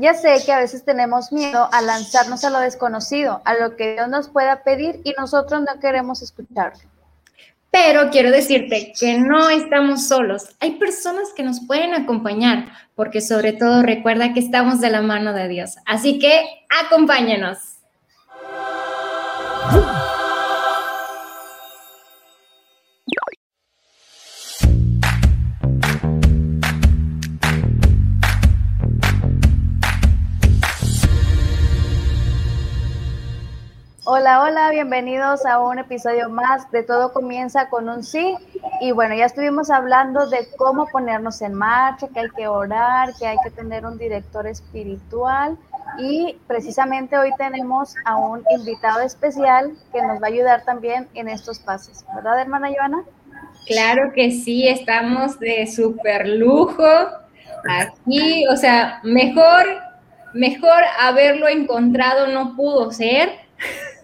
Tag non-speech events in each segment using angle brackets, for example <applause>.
Ya sé que a veces tenemos miedo a lanzarnos a lo desconocido, a lo que Dios nos pueda pedir y nosotros no queremos escucharlo. Pero quiero decirte que no estamos solos. Hay personas que nos pueden acompañar, porque sobre todo recuerda que estamos de la mano de Dios. Así que acompáñenos. Hola, hola, bienvenidos a un episodio más de Todo comienza con un sí. Y bueno, ya estuvimos hablando de cómo ponernos en marcha, que hay que orar, que hay que tener un director espiritual. Y precisamente hoy tenemos a un invitado especial que nos va a ayudar también en estos pasos. ¿Verdad, hermana Joana? Claro que sí, estamos de súper lujo aquí. O sea, mejor, mejor haberlo encontrado no pudo ser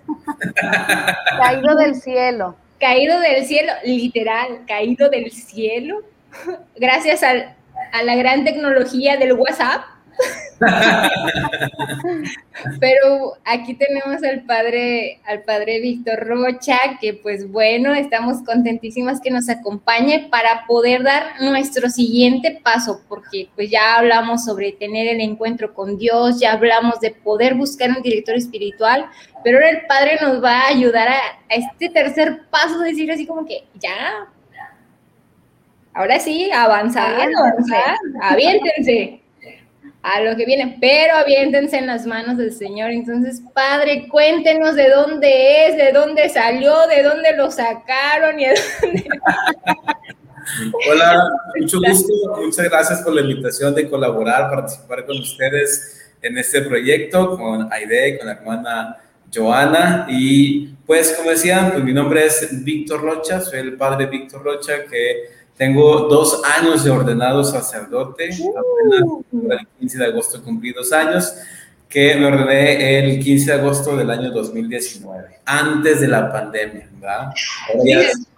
<laughs> caído del cielo. Caído del cielo, literal, caído del cielo. <laughs> Gracias a la gran tecnología del WhatsApp. <laughs> <laughs> Pero aquí tenemos al padre, al padre Víctor Rocha, que pues bueno, estamos contentísimas que nos acompañe para poder dar nuestro siguiente paso, porque pues ya hablamos sobre tener el encuentro con Dios, ya hablamos de poder buscar un director espiritual, pero ahora el padre nos va a ayudar a, este tercer paso, decir así como que ya, ahora sí, avanzar, avanzar, aviéntense a lo que viene, pero aviéntense en las manos del Señor. Entonces, Padre, cuéntenos de dónde es, de dónde salió, de dónde lo sacaron y de <laughs> dónde... <laughs> Hola, mucho gusto, muchas gracias por la invitación de colaborar, participar con ustedes en este proyecto, con Aide, con la hermana Joana. Y pues, como decían, pues mi nombre es Víctor Rocha, soy el padre Víctor Rocha, que tengo dos años de ordenado sacerdote, uh. apenas el 15 de agosto cumplí dos años, que me ordené el 15 de agosto del año 2019, antes de la pandemia, ¿verdad?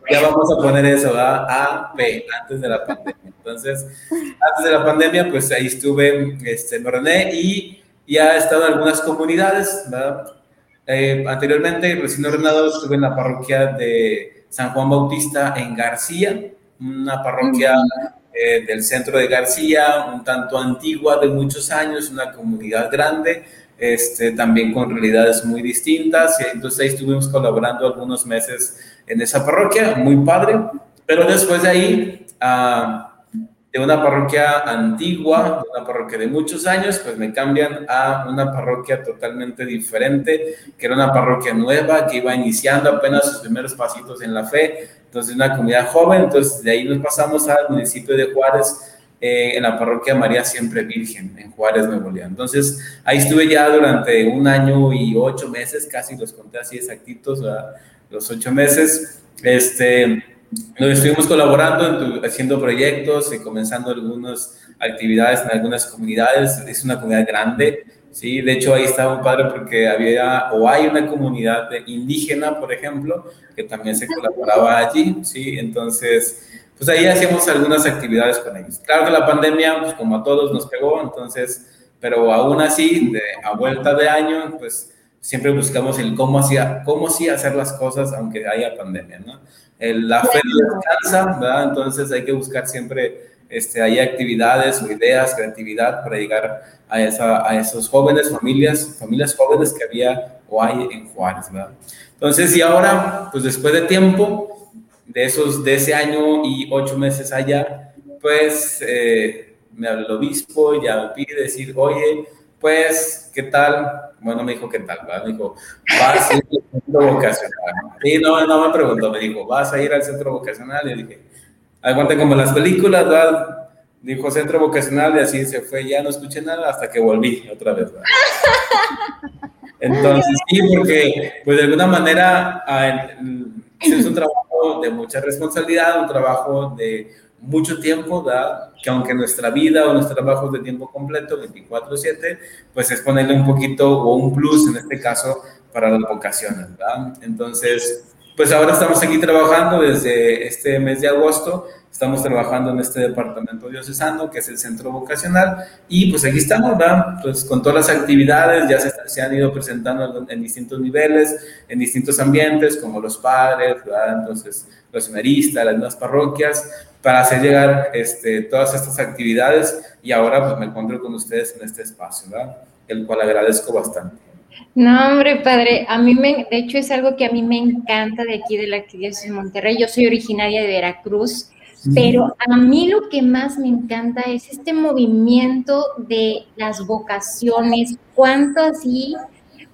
Ya, vamos a poner eso, ¿verdad? A, P, antes de la pandemia. Entonces, antes de la pandemia, pues ahí estuve, este, me ordené y ya he estado en algunas comunidades, ¿verdad? Eh, anteriormente, recién ordenado, estuve en la parroquia de San Juan Bautista en García, una parroquia eh, del centro de García, un tanto antigua de muchos años, una comunidad grande, este, también con realidades muy distintas. Y entonces ahí estuvimos colaborando algunos meses en esa parroquia, muy padre. Pero después de ahí, uh, de una parroquia antigua, de una parroquia de muchos años, pues me cambian a una parroquia totalmente diferente, que era una parroquia nueva, que iba iniciando apenas sus primeros pasitos en la fe, entonces una comunidad joven, entonces de ahí nos pasamos al municipio de Juárez, eh, en la parroquia María Siempre Virgen, en Juárez, Nuevo León. Entonces ahí estuve ya durante un año y ocho meses, casi los conté así exactitos, los ocho meses, este nos estuvimos colaborando, haciendo proyectos y comenzando algunas actividades en algunas comunidades. Es una comunidad grande, ¿sí? De hecho, ahí estaba un padre porque había o hay una comunidad indígena, por ejemplo, que también se colaboraba allí, ¿sí? Entonces, pues ahí hacíamos algunas actividades con ellos. Claro que la pandemia, pues como a todos nos pegó, entonces, pero aún así, de, a vuelta de año, pues siempre buscamos el cómo, hacía, cómo sí hacer las cosas aunque haya pandemia, ¿no? la fe no descansa, ¿verdad? Entonces hay que buscar siempre, este, hay actividades o ideas, creatividad para llegar a, esa, a esos jóvenes, familias, familias jóvenes que había o hay en Juárez, ¿verdad? Entonces, y ahora, pues después de tiempo, de, esos, de ese año y ocho meses allá, pues eh, me habla el obispo, ya me pide decir, oye, pues, ¿qué tal? Bueno, me dijo, ¿qué tal? Me dijo, vas a ir al centro vocacional. Y no, no me preguntó, me dijo, ¿vas a ir al centro vocacional? Y dije, aguante como las películas, ¿verdad? Dijo centro vocacional y así se fue, ya no escuché nada hasta que volví otra vez, ¿verdad? Entonces, sí, porque, pues de alguna manera, ah, es un trabajo de mucha responsabilidad, un trabajo de mucho tiempo, ¿verdad? que aunque nuestra vida o nuestro trabajo es de tiempo completo, 24/7, pues es ponerle un poquito o un plus en este caso para las vocaciones. ¿verdad? Entonces, pues ahora estamos aquí trabajando desde este mes de agosto Estamos trabajando en este departamento diocesano, que es el centro vocacional, y pues aquí estamos, ¿verdad? Pues con todas las actividades, ya se, han ido presentando en distintos niveles, en distintos ambientes, como los padres, ¿verdad? Entonces, los seminaristas, las nuevas parroquias, para hacer llegar este, todas estas actividades, y ahora pues me encuentro con ustedes en este espacio, ¿verdad? El cual agradezco bastante. No, hombre, padre, a mí me, de hecho es algo que a mí me encanta de aquí de la Arquidiócesis de Monterrey. Yo soy originaria de Veracruz pero a mí lo que más me encanta es este movimiento de las vocaciones, cuánto así,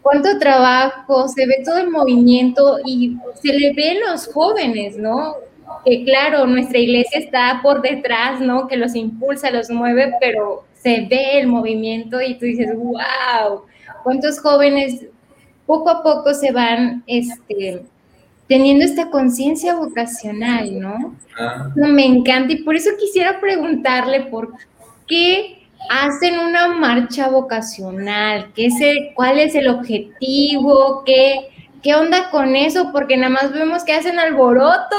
cuánto trabajo, se ve todo el movimiento y se le ve a los jóvenes, ¿no? Que claro, nuestra iglesia está por detrás, ¿no? Que los impulsa, los mueve, pero se ve el movimiento y tú dices, wow, cuántos jóvenes poco a poco se van, este, teniendo esta conciencia vocacional, ¿no? Ah. Me encanta y por eso quisiera preguntarle por qué hacen una marcha vocacional, ¿Qué es cuál es el objetivo, qué, qué onda con eso, porque nada más vemos que hacen alboroto.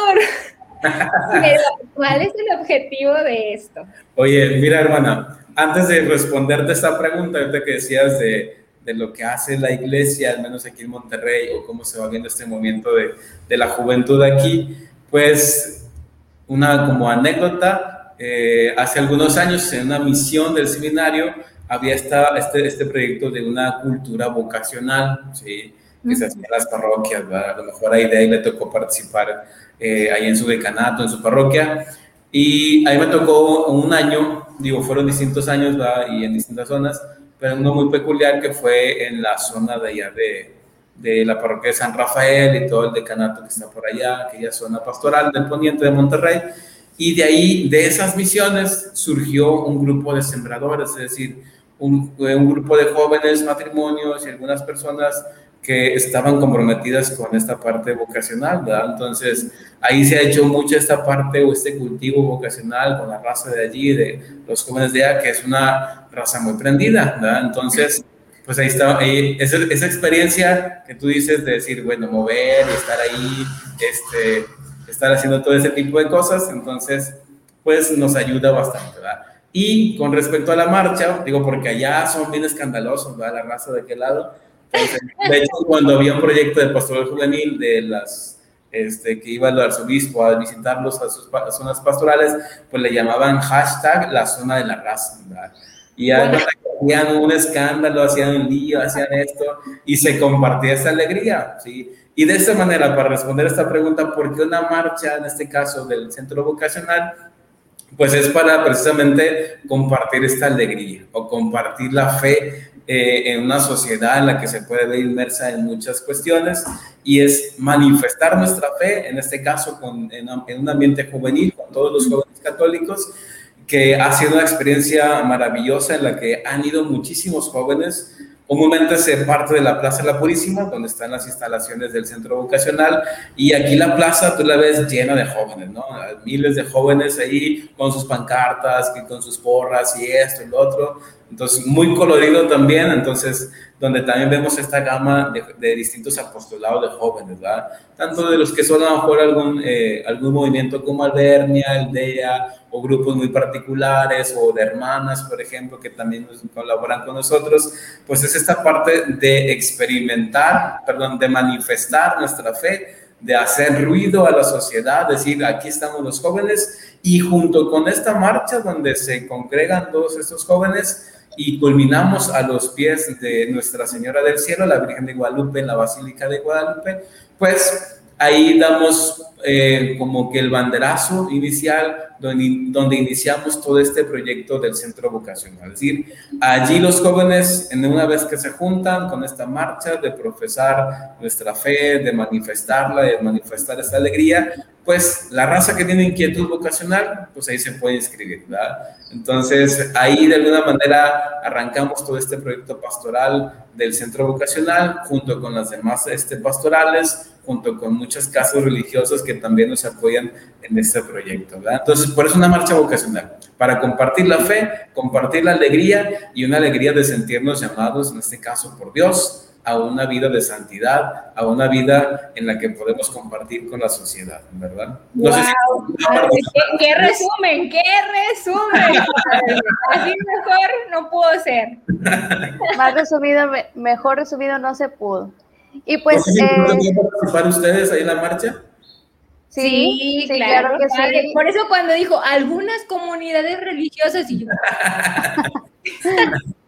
<laughs> ¿Cuál es el objetivo de esto? Oye, mira hermana, antes de responderte esta pregunta, ahorita que decías de de lo que hace la iglesia, al menos aquí en Monterrey, o cómo se va viendo este movimiento de, de la juventud aquí, pues una como anécdota, eh, hace algunos años en una misión del seminario había esta, este, este proyecto de una cultura vocacional, ¿sí? que se hacía en las parroquias, a lo mejor a Idea le tocó participar eh, ahí en su decanato, en su parroquia, y ahí me tocó un año, digo, fueron distintos años y en distintas zonas, pero uno muy peculiar que fue en la zona de allá de, de la parroquia de San Rafael y todo el decanato que está por allá, aquella zona pastoral del poniente de Monterrey. Y de ahí, de esas misiones, surgió un grupo de sembradores, es decir, un, un grupo de jóvenes matrimonios y algunas personas que estaban comprometidas con esta parte vocacional, ¿verdad? Entonces, ahí se ha hecho mucho esta parte o este cultivo vocacional con la raza de allí, de los jóvenes de allá, que es una raza muy prendida, ¿verdad? Entonces, pues ahí está, ahí, esa, esa, experiencia que tú dices de decir, bueno, mover estar ahí, este, estar haciendo todo ese tipo de cosas, entonces, pues nos ayuda bastante, ¿verdad? Y con respecto a la marcha, digo, porque allá son bien escandalosos, ¿verdad? La raza de aquel lado, de hecho, cuando había un proyecto de pastoral juvenil de las este, que iba el arzobispo a visitarlos a sus zonas pastorales, pues le llamaban hashtag la zona de la raza, Y hacían un escándalo, hacían un lío, hacían esto, y se compartía esa alegría, ¿sí? Y de esta manera, para responder esta pregunta, ¿por qué una marcha, en este caso del centro vocacional? Pues es para precisamente compartir esta alegría o compartir la fe eh, en una sociedad en la que se puede ver inmersa en muchas cuestiones y es manifestar nuestra fe, en este caso con, en, un ambiente juvenil, con todos los jóvenes católicos, que ha sido una experiencia maravillosa en la que han ido muchísimos jóvenes Comúnmente se parte de la Plaza La Purísima, donde están las instalaciones del centro vocacional, y aquí la plaza tú la ves llena de jóvenes, ¿no? Miles de jóvenes ahí con sus pancartas, con sus porras y esto y lo otro. Entonces, muy colorido también, entonces, donde también vemos esta gama de, distintos apostolados de jóvenes, ¿verdad? Tanto de los que son a lo mejor algún, eh, algún movimiento como Albernia, Aldea, o grupos muy particulares, o de hermanas, por ejemplo, que también colaboran con nosotros, pues es esta parte de experimentar, perdón, de manifestar nuestra fe, de hacer ruido a la sociedad, decir, aquí estamos los jóvenes, y junto con esta marcha donde se congregan todos estos jóvenes, y culminamos a los pies de Nuestra Señora del Cielo, la Virgen de Guadalupe, en la Basílica de Guadalupe, pues ahí damos eh, como que el banderazo inicial donde, donde, iniciamos todo este proyecto del centro vocacional. Es decir, allí los jóvenes, en una vez que se juntan con esta marcha de profesar nuestra fe, de manifestarla, de manifestar esta alegría, pues la raza que tiene inquietud vocacional, pues ahí se puede inscribir, ¿verdad? Entonces ahí de alguna manera arrancamos todo este proyecto pastoral del centro vocacional, junto con las demás este, pastorales, junto con muchas casas religiosas que también nos apoyan en este proyecto. ¿verdad? Entonces, por eso una marcha vocacional, para compartir la fe, compartir la alegría y una alegría de sentirnos llamados, en este caso, por Dios, a una vida de santidad, a una vida en la que podemos compartir con la sociedad, ¿verdad? No sé ¿Qué, resumen? ¿Qué resumen? Así mejor no pudo ser. <laughs> Más resumido, mejor resumido no se pudo. Y pues... Eh, participar ustedes ahí en la marcha? Sí, sí, claro, que sí. Por eso cuando dijo algunas comunidades religiosas y yo... <laughs>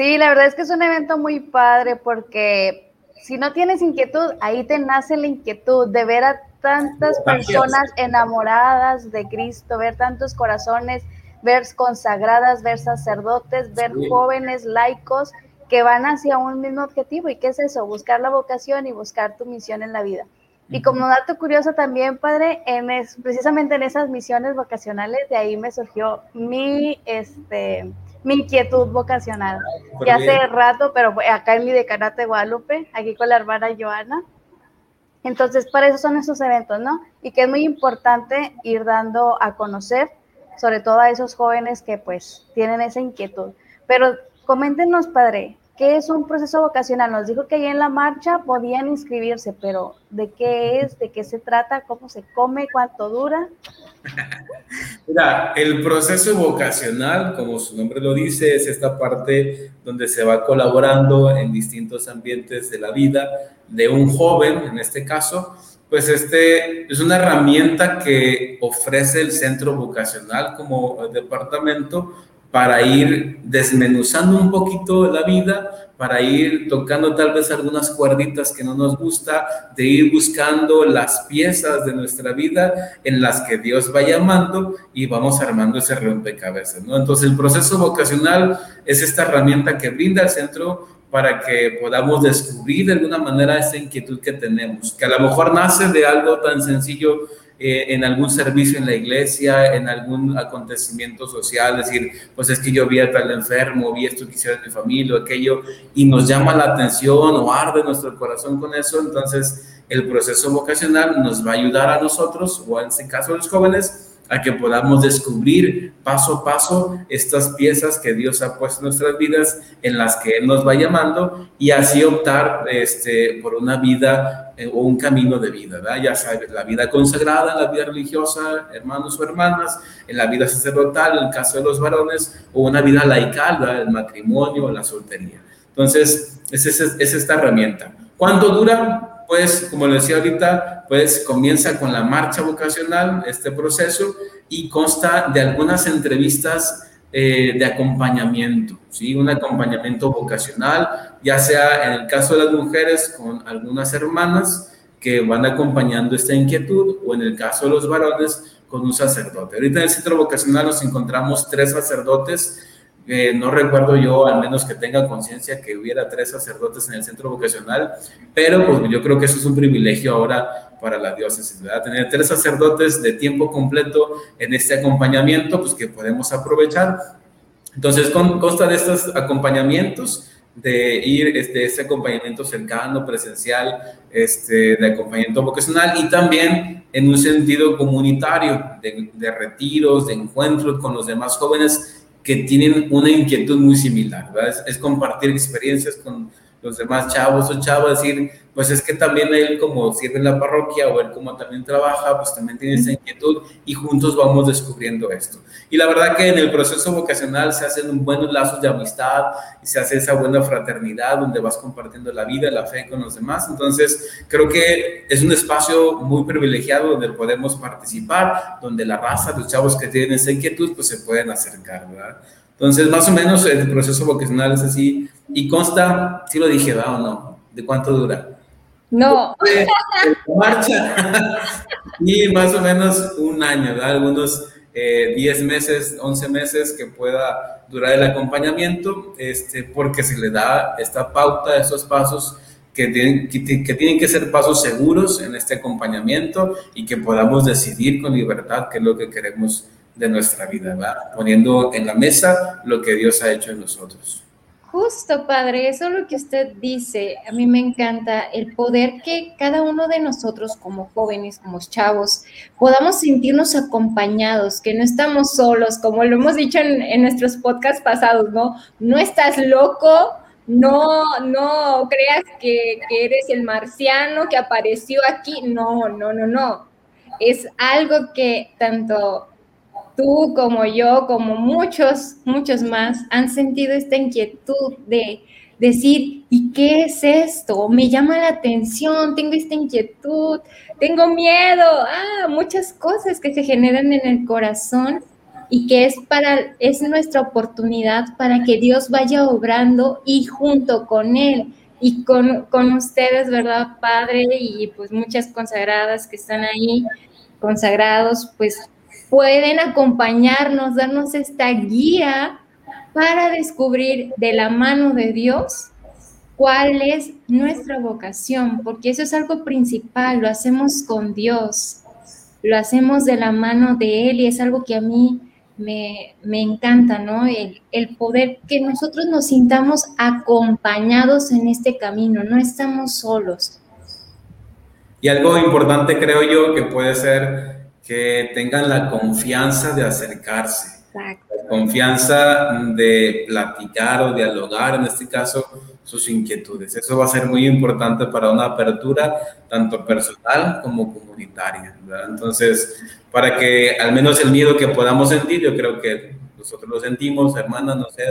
Sí, la verdad es que es un evento muy padre porque si no tienes inquietud, ahí te nace la inquietud de ver a tantas personas enamoradas de Cristo, ver tantos corazones, ver consagradas, ver sacerdotes, ver jóvenes laicos que van hacia un mismo objetivo. ¿Y qué es eso? Buscar la vocación y buscar tu misión en la vida. Y como dato curioso también, padre, en es, precisamente en esas misiones vocacionales, de ahí me surgió mi, este, mi inquietud vocacional. Ya hace rato, pero acá en mi decanato de Guadalupe, aquí con la hermana Joana. Entonces, para eso son esos eventos, ¿no? Y que es muy importante ir dando a conocer, sobre todo a esos jóvenes que pues tienen esa inquietud. Pero coméntenos, padre, ¿qué es un proceso vocacional? Nos dijo que ahí en la marcha podían inscribirse, pero ¿de qué es? ¿De qué se trata? ¿Cómo se come? ¿Cuánto dura? <laughs> Mira, el proceso vocacional, como su nombre lo dice, es esta parte donde se va colaborando en distintos ambientes de la vida de un joven, en este caso, pues este es una herramienta que ofrece el centro vocacional como departamento para ir desmenuzando un poquito la vida, para ir tocando tal vez algunas cuerditas que no nos gusta, de ir buscando las piezas de nuestra vida en las que Dios va llamando y vamos armando ese rompecabezas, ¿no? Entonces el proceso vocacional es esta herramienta que brinda el centro para que podamos descubrir de alguna manera esa inquietud que tenemos, que a lo mejor nace de algo tan sencillo eh, en algún servicio en la iglesia, en algún acontecimiento social, decir, pues es que yo vi a tal enfermo, vi esto que hicieron en mi familia, aquello, y nos llama la atención o arde nuestro corazón con eso, entonces el proceso vocacional nos va a ayudar a nosotros, o en este caso a los jóvenes, a que podamos descubrir paso a paso estas piezas que Dios ha puesto en nuestras vidas, en las que Él nos va llamando y así optar este, por una vida eh, o un camino de vida, ¿verdad? ya sabes, la vida consagrada, la vida religiosa, hermanos o hermanas, en la vida sacerdotal, el caso de los varones, o una vida laical, ¿verdad? el matrimonio o la soltería. Entonces, es, es, es esta herramienta. ¿Cuánto dura? pues, como le decía ahorita, pues comienza con la marcha vocacional, este proceso, y consta de algunas entrevistas eh, de acompañamiento, ¿sí? Un acompañamiento vocacional, ya sea en el caso de las mujeres con algunas hermanas que van acompañando esta inquietud, o en el caso de los varones con un sacerdote. Ahorita en el centro vocacional nos encontramos tres sacerdotes no recuerdo yo, al menos que tenga conciencia, que hubiera tres sacerdotes en el centro vocacional, pero pues yo creo que eso es un privilegio ahora para la diócesis, ¿verdad? Tener tres sacerdotes de tiempo completo en este acompañamiento, pues que podemos aprovechar. Entonces, consta de estos acompañamientos, de ir, este, este acompañamiento cercano, presencial, este, de acompañamiento vocacional y también en un sentido comunitario, de, de retiros, de encuentros con los demás jóvenes que tienen una inquietud muy similar, ¿verdad? Es, compartir experiencias con los demás chavos o chavas, decir, pues es que también él como sirve en la parroquia o él como también trabaja, pues también tiene esa inquietud y juntos vamos descubriendo esto. Y la verdad que en el proceso vocacional se hacen buenos lazos de amistad y se hace esa buena fraternidad donde vas compartiendo la vida, la fe con los demás. Entonces, creo que es un espacio muy privilegiado donde podemos participar, donde la raza, los chavos que tienen esa inquietud, pues se pueden acercar, ¿verdad? Entonces, más o menos el proceso vocacional es así y consta, si lo dije, ¿verdad o no? ¿De cuánto dura? No. marcha. <laughs> y más o menos un año, ¿verdad? Algunos 10 eh, meses, 11 meses que pueda durar el acompañamiento, este, porque se le da esta pauta, esos pasos que tienen que, que tienen que ser pasos seguros en este acompañamiento y que podamos decidir con libertad qué es lo que queremos de nuestra vida, ¿verdad? poniendo en la mesa lo que Dios ha hecho en nosotros. Justo, padre, eso es lo que usted dice. A mí me encanta el poder que cada uno de nosotros como jóvenes, como chavos, podamos sentirnos acompañados, que no estamos solos, como lo hemos dicho en, nuestros podcasts pasados, ¿no? No estás loco, no, no creas que, que eres el marciano que apareció aquí. No, no, no, no. Es algo que tanto tú como yo, como muchos, muchos más, han sentido esta inquietud de decir, ¿y qué es esto? Me llama la atención, tengo esta inquietud, tengo miedo, ah, muchas cosas que se generan en el corazón y que es para es nuestra oportunidad para que Dios vaya obrando y junto con él y con, con ustedes, ¿verdad, Padre? Y pues muchas consagradas que están ahí, consagrados, pues pueden acompañarnos, darnos esta guía para descubrir de la mano de Dios cuál es nuestra vocación, porque eso es algo principal, lo hacemos con Dios, lo hacemos de la mano de Él y es algo que a mí me, encanta, ¿no? El, el, poder que nosotros nos sintamos acompañados en este camino, no estamos solos. Y algo importante creo yo que puede ser que tengan la confianza de acercarse, la confianza de platicar o dialogar, en este caso, sus inquietudes. Eso va a ser muy importante para una apertura tanto personal como comunitaria. Entonces, para que al menos el miedo que podamos sentir, yo creo que nosotros lo sentimos, hermana, no sé,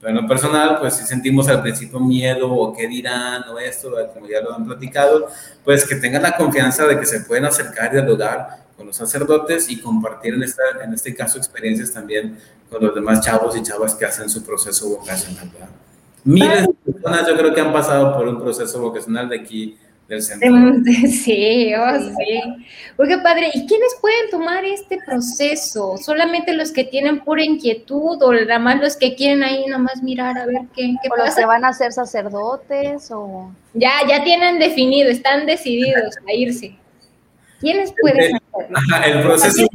pero en lo personal, pues si sentimos al principio miedo o qué dirán o esto, como ya lo han platicado, pues que tengan la confianza de que se pueden acercar y dialogar con los sacerdotes y compartir en, esta, en este caso experiencias también con los demás chavos y chavas que hacen su proceso vocacional. Miles de personas yo creo que han pasado por un proceso vocacional de aquí del centro. <laughs> Sí, oh, sí. Oiga, padre, ¿y quiénes pueden tomar este proceso? ¿Solamente los que tienen pura inquietud o nada más los que quieren ahí nada más mirar a ver qué, qué o pasa? los que van a ser sacerdotes o... Ya, ya tienen definido, están decididos a irse. ¿Quiénes pueden hacerlo? el proceso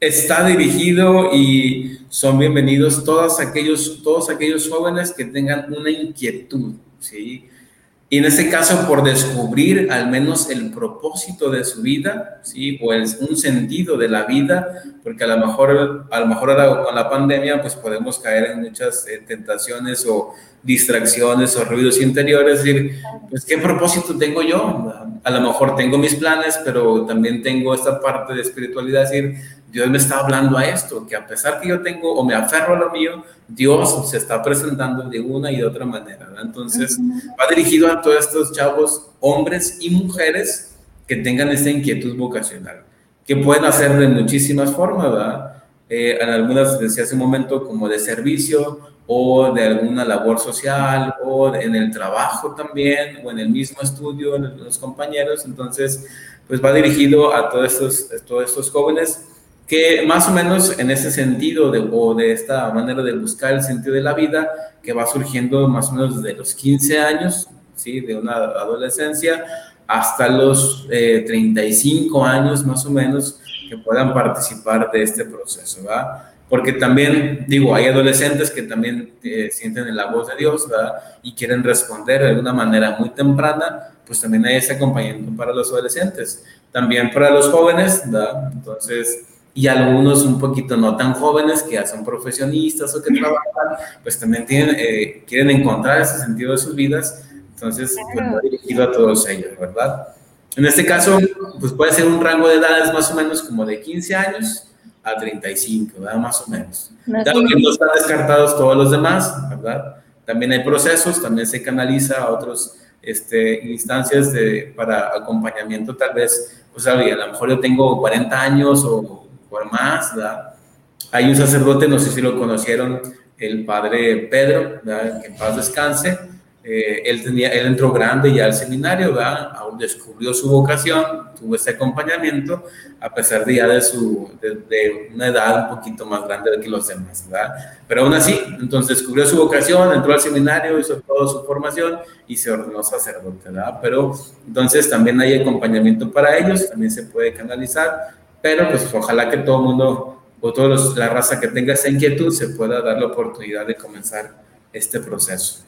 está dirigido y son bienvenidos todos aquellos, todos aquellos jóvenes que tengan una inquietud, ¿sí? Y en este caso, por descubrir al menos el propósito de su vida, ¿sí? O el, un sentido de la vida, porque a lo mejor, a lo mejor ahora con la pandemia, pues podemos caer en muchas eh, tentaciones o distracciones o ruidos interiores, es decir, pues qué propósito tengo yo. A lo mejor tengo mis planes, pero también tengo esta parte de espiritualidad, es decir, Dios me está hablando a esto, que a pesar que yo tengo o me aferro a lo mío, Dios se está presentando de una y de otra manera. Entonces, va dirigido a todos estos chavos, hombres y mujeres, que tengan esta inquietud vocacional, que pueden hacer de muchísimas formas, ¿verdad? Eh, en algunas, decía hace un momento, como de servicio o de alguna labor social o en el trabajo también o en el mismo estudio, los compañeros. Entonces, pues va dirigido a todos estos, todos estos jóvenes que más o menos en ese sentido de, o de esta manera de buscar el sentido de la vida que va surgiendo más o menos desde los 15 años, ¿sí? de una adolescencia hasta los 35 eh, años más o menos que puedan participar de este proceso, ¿verdad? Porque también, digo, hay adolescentes que también eh, sienten la voz de Dios, ¿verdad? Y quieren responder de una manera muy temprana, pues también hay ese acompañamiento para los adolescentes. También para los jóvenes, ¿verdad? Entonces, y algunos un poquito no tan jóvenes que ya son profesionistas o que trabajan, pues también tienen, eh, quieren encontrar ese sentido de sus vidas, entonces pues, dirigido a todos ellos, ¿verdad? En este caso, pues puede ser un rango de edades más o menos como de 15 años a 35, ¿verdad? Más o menos. Dado que no están descartados todos los demás, ¿verdad? También hay procesos, también se canaliza a otras este, instancias de, para acompañamiento, tal vez, pues a lo mejor yo tengo 40 años o por más, ¿verdad? Hay un sacerdote, no sé si lo conocieron, el padre Pedro, ¿verdad? que en paz descanse. Eh, él, tenía, él entró grande ya al seminario, ¿verdad? aún descubrió su vocación, tuvo ese acompañamiento, a pesar de ya de, su, de, una edad un poquito más grande que los demás, ¿verdad? Pero aún así, entonces descubrió su vocación, entró al seminario, hizo toda su formación y se ordenó sacerdote, ¿verdad? Pero entonces también hay acompañamiento para ellos, también se puede canalizar pero pues ojalá que todo mundo o toda la raza que tenga esa inquietud se pueda dar la oportunidad de comenzar este proceso.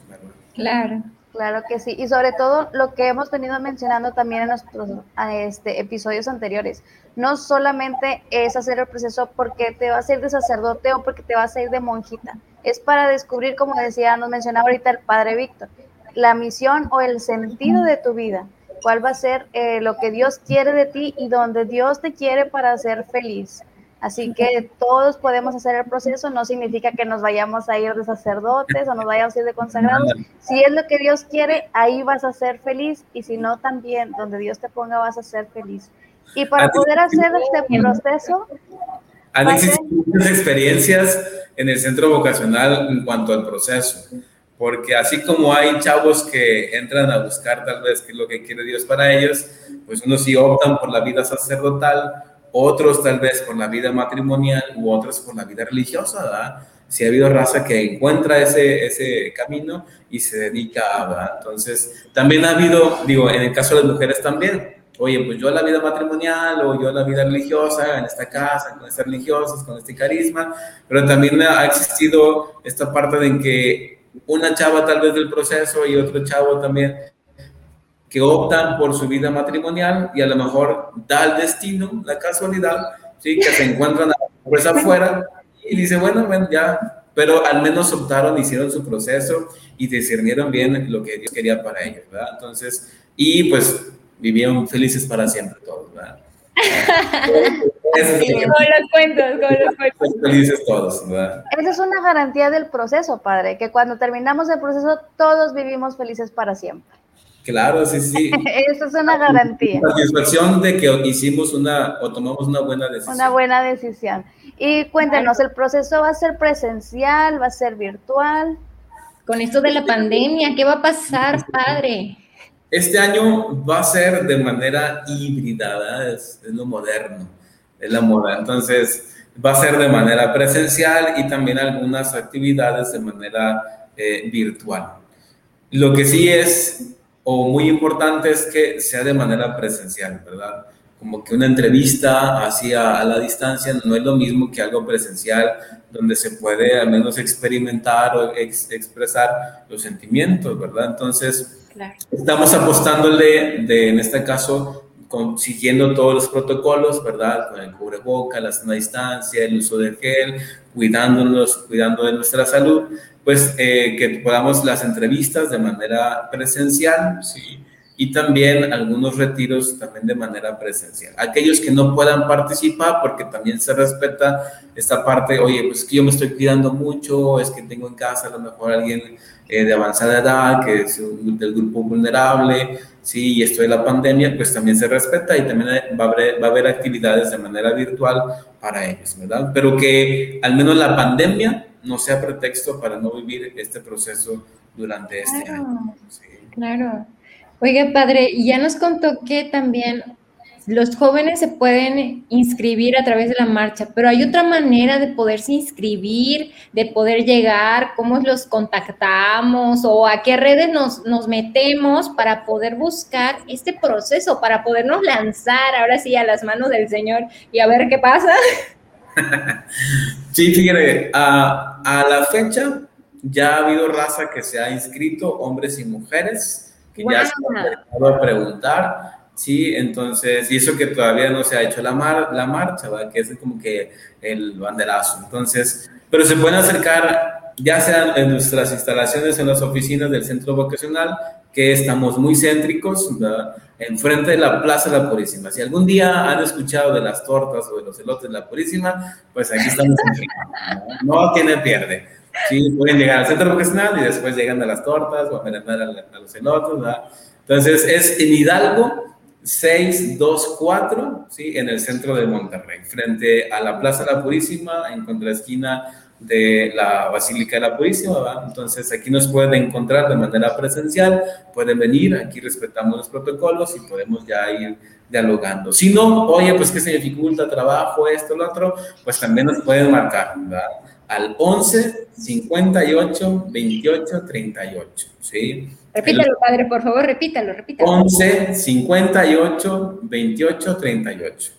Claro. Claro que sí, y sobre todo lo que hemos venido mencionando también en nuestros este, episodios anteriores, no solamente es hacer el proceso porque te vas a ir de sacerdote o porque te vas a ir de monjita, es para descubrir, como decía, nos mencionaba ahorita el padre Víctor, la misión o el sentido de tu vida, cuál va a ser eh, lo que Dios quiere de ti y donde Dios te quiere para ser feliz. Así que todos podemos hacer el proceso, no significa que nos vayamos a ir de sacerdotes o nos vayamos a ir de consagrados. Si es lo que Dios quiere, ahí vas a ser feliz y si no, también donde Dios te ponga vas a ser feliz. Y para poder hacer este proceso... Han existido muchas experiencias en el centro vocacional en cuanto al proceso, porque así como hay chavos que entran a buscar tal vez qué es lo que quiere Dios para ellos, pues unos sí optan por la vida sacerdotal, otros tal vez por la vida matrimonial u otros por la vida religiosa, ¿verdad? Si ha habido raza que encuentra ese, ese camino y se dedica a, ¿verdad? Entonces, también ha habido, digo, en el caso de las mujeres también, oye, pues yo la vida matrimonial o yo la vida religiosa en esta casa, con estas religiosas, con este carisma, pero también ha existido esta parte de que una chava tal vez del proceso y otro chavo también que optan por su vida matrimonial y a lo mejor da el destino, la casualidad, ¿sí? que se encuentran pues afuera y dice, bueno, bueno, ya, pero al menos optaron, hicieron su proceso y discernieron bien lo que Dios quería para ellos, ¿verdad? Entonces, y pues vivieron felices para siempre todos, ¿verdad? <laughs> Sí, los cuentos, con los <laughs> cuentos. Felices todos, ¿verdad? Esa es una garantía del proceso, padre, que cuando terminamos el proceso todos vivimos felices para siempre. Claro, sí, sí. <laughs> Esa es una garantía. Satisfacción de que hicimos una o tomamos una buena decisión. Una buena decisión. Y cuéntenos, ¿el proceso va a ser presencial, va a ser virtual? Con esto de la pandemia, ¿qué va a pasar, padre? Este año va a ser de manera híbrida, es, es, lo moderno, es la moda. Entonces, va a ser de manera presencial y también algunas actividades de manera eh, virtual. Lo que sí es o muy importante es que sea de manera presencial, ¿verdad? Como que una entrevista así a, la distancia no es lo mismo que algo presencial donde se puede al menos experimentar o expresar los sentimientos, ¿verdad? Entonces, estamos apostándole de, en este caso, siguiendo todos los protocolos, ¿verdad? Con el cubreboca, la sana distancia, el uso de gel, cuidándonos, cuidando de nuestra salud, pues eh, que podamos las entrevistas de manera presencial, ¿sí? Y también algunos retiros también de manera presencial. Aquellos que no puedan participar, porque también se respeta esta parte, oye, pues que yo me estoy cuidando mucho, es que tengo en casa a lo mejor alguien eh, de avanzada edad, que es del grupo vulnerable, sí, y esto de la pandemia, pues también se respeta y también va a, haber, va a haber actividades de manera virtual para ellos, ¿verdad? Pero que al menos la pandemia no sea pretexto para no vivir este proceso durante este año. Claro. Oiga, padre, ya nos contó que también los jóvenes se pueden inscribir a través de la marcha, pero hay otra manera de poderse inscribir, de poder llegar, cómo los contactamos o a qué redes nos, nos metemos para poder buscar este proceso, para podernos lanzar ahora sí a las manos del Señor y a ver qué pasa. <laughs> sí, fíjate, a, a, la fecha ya ha habido raza que se ha inscrito, hombres y mujeres, que ya se han a preguntar, sí, entonces, y eso que todavía no se ha hecho la, mar, la marcha, ¿verdad? que es como que el banderazo, entonces, pero se pueden acercar ya sea en nuestras instalaciones, en las oficinas del centro vocacional, que estamos muy céntricos, enfrente de la Plaza de la Purísima. Si algún día han escuchado de las tortas o de los elotes de la Purísima, pues aquí estamos. no tiene pierde. Sí, pueden llegar al centro vocacional y después llegan a las tortas o a merendar a, los elotes. ¿verdad? Entonces es en Hidalgo 624, ¿sí? en el centro de Monterrey, frente a la Plaza de la Purísima, en contraesquina de la Basílica de la Purísima, Entonces aquí nos pueden encontrar de manera presencial, pueden venir, aquí respetamos los protocolos y podemos ya ir dialogando. Si no, oye, pues que se dificulta trabajo, esto, lo otro, pues también nos pueden marcar, ¿verdad? Al 11 58 28 38, ¿sí? Repítalo, padre, por favor, repítalo, repítalo. 11 58 28 38.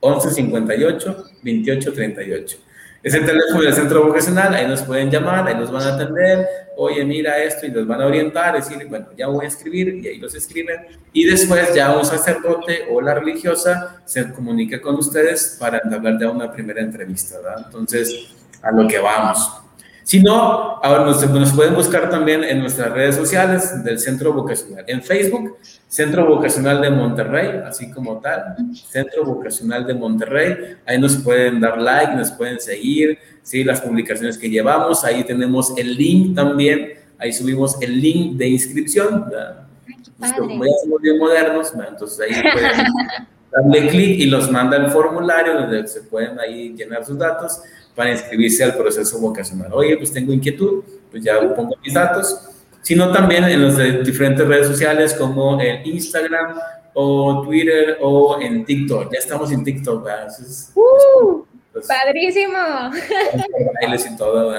11 58 28 38. Es el teléfono del centro vocacional, ahí nos pueden llamar, ahí nos van a atender, oye, mira esto, y los van a orientar, decir, bueno, ya voy a escribir, y ahí los escriben, y después ya un sacerdote o la religiosa se comunica con ustedes para entablar ya una primera entrevista, ¿verdad? Entonces, a lo que vamos. Si no, ahora nos, nos, pueden buscar también en nuestras redes sociales del Centro Vocacional. En Facebook, Centro Vocacional de Monterrey, así como tal, Centro Vocacional de Monterrey. Ahí nos pueden dar like, nos pueden seguir, ¿sí? las publicaciones que llevamos. Ahí tenemos el link también. Ahí subimos el link de inscripción. Como ya somos bien modernos, entonces ahí pueden <laughs> darle clic y los manda el formulario donde se pueden ahí llenar sus datos para inscribirse al proceso vocacional. Oye, pues tengo inquietud, pues ya pongo mis datos, sino también en las diferentes redes sociales como en Instagram o Twitter o en TikTok. Ya estamos en TikTok, ¿verdad? uh, pues, padrísimo. <laughs> y todo.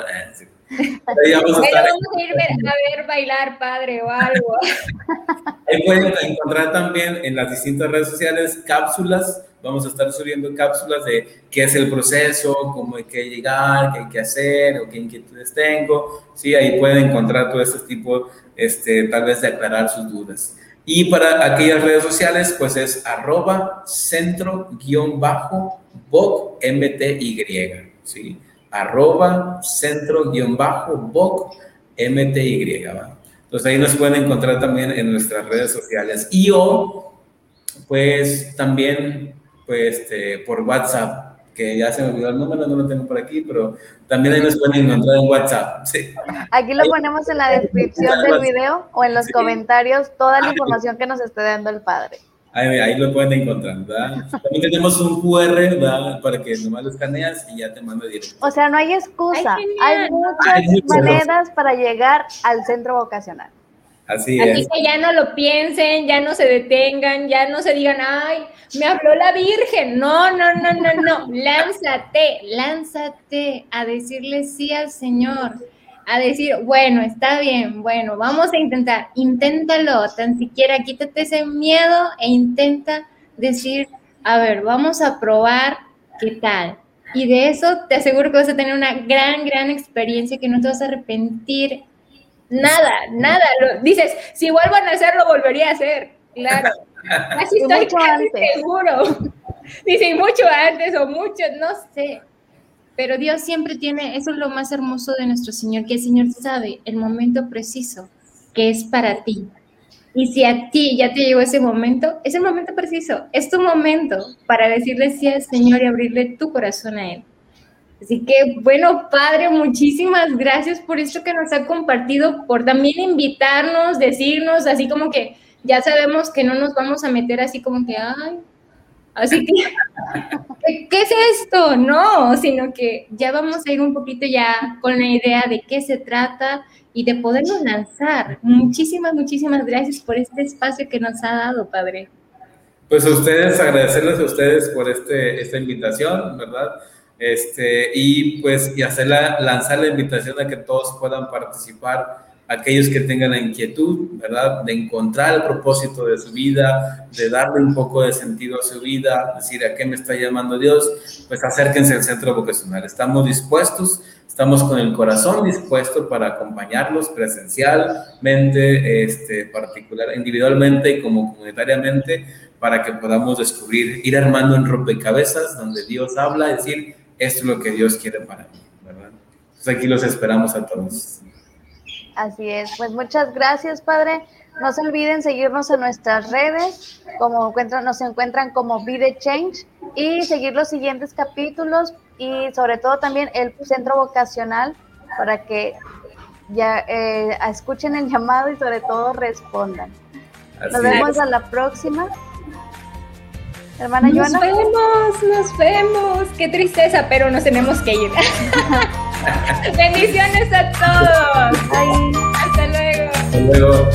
Ahí vamos a, estar vamos a ir a ver bailar padre o algo. <laughs> Ahí pueden encontrar también en las distintas redes sociales cápsulas. Vamos a estar subiendo cápsulas de qué es el proceso, cómo hay que llegar, qué hay que hacer o qué inquietudes tengo. Sí, ahí pueden encontrar todo este tipo, este, tal vez de aclarar sus dudas. Y para aquellas redes sociales, pues es arroba centro-boc mty, ¿sí? Arroba centro-boc mty, ¿va? Entonces ahí nos pueden encontrar también en nuestras redes sociales. Y o, pues también, pues este, por WhatsApp, que ya se me olvidó el número, no lo tengo por aquí, pero también ahí nos pueden encontrar en WhatsApp. Sí. Aquí lo ponemos en la descripción <laughs> del video o en los comentarios, toda la información que nos esté dando el padre. Ahí, lo pueden encontrar, ¿verdad? También tenemos un QR, ¿verdad? Para que nomás lo escaneas y ya te mando directo. O sea, no hay excusa. hay muchas maneras para llegar al centro vocacional. Así, Así es. que ya no lo piensen, ya no se detengan, ya no se digan, ay, me habló la Virgen. No, no, no, no, no. <laughs> lánzate, lánzate a decirle sí al Señor a decir, bueno, está bien, bueno, vamos a intentar, inténtalo, tan siquiera quítate ese miedo e intenta decir, a ver, vamos a probar qué tal. Y de eso te aseguro que vas a tener una gran, gran experiencia que no te vas a arrepentir. Nada, nada. Lo, dices, si vuelvan a hacerlo, volvería a hacer. Claro. <laughs> Así estoy casi seguro. <laughs> Dice, mucho antes o mucho, no sé. Pero Dios siempre tiene, eso es lo más hermoso de nuestro Señor, que el Señor sabe el momento preciso que es para ti. Y si a ti ya te llegó ese momento, es el momento preciso, es tu momento para decirle sí al Señor y abrirle tu corazón a Él. Así que, bueno, Padre, muchísimas gracias por esto que nos ha compartido, por también invitarnos, decirnos, así como que ya sabemos que no nos vamos a meter así como que, ay, Así que, ¿qué es esto? No, sino que ya vamos a ir un poquito ya con la idea de qué se trata y de podernos lanzar. Muchísimas, muchísimas gracias por este espacio que nos ha dado, Padre. Pues a ustedes, agradecerles a ustedes por este, esta invitación, ¿verdad? Este, y pues y hacerla, lanzar la invitación a que todos puedan participar aquellos que tengan la inquietud, ¿verdad? De encontrar el propósito de su vida, de darle un poco de sentido a su vida, decir a qué me está llamando Dios, pues acérquense al centro vocacional. Estamos dispuestos, estamos con el corazón dispuesto para acompañarlos presencialmente, este, particular, individualmente y como comunitariamente, para que podamos descubrir, ir armando en rompecabezas donde Dios habla, decir, esto es lo que Dios quiere para mí, ¿verdad? Entonces aquí los esperamos a todos. Así es, pues muchas gracias, Padre. No se olviden seguirnos en nuestras redes, como encuentran, nos encuentran como Vide Change y seguir los siguientes capítulos y sobre todo también el centro vocacional para que ya eh, escuchen el llamado y sobre todo respondan. nos vemos a la próxima. Hermana nos Nos vemos, nos vemos. Qué tristeza, pero nos tenemos que ir. <laughs> Bendiciones a todos. Hasta luego. Hasta luego.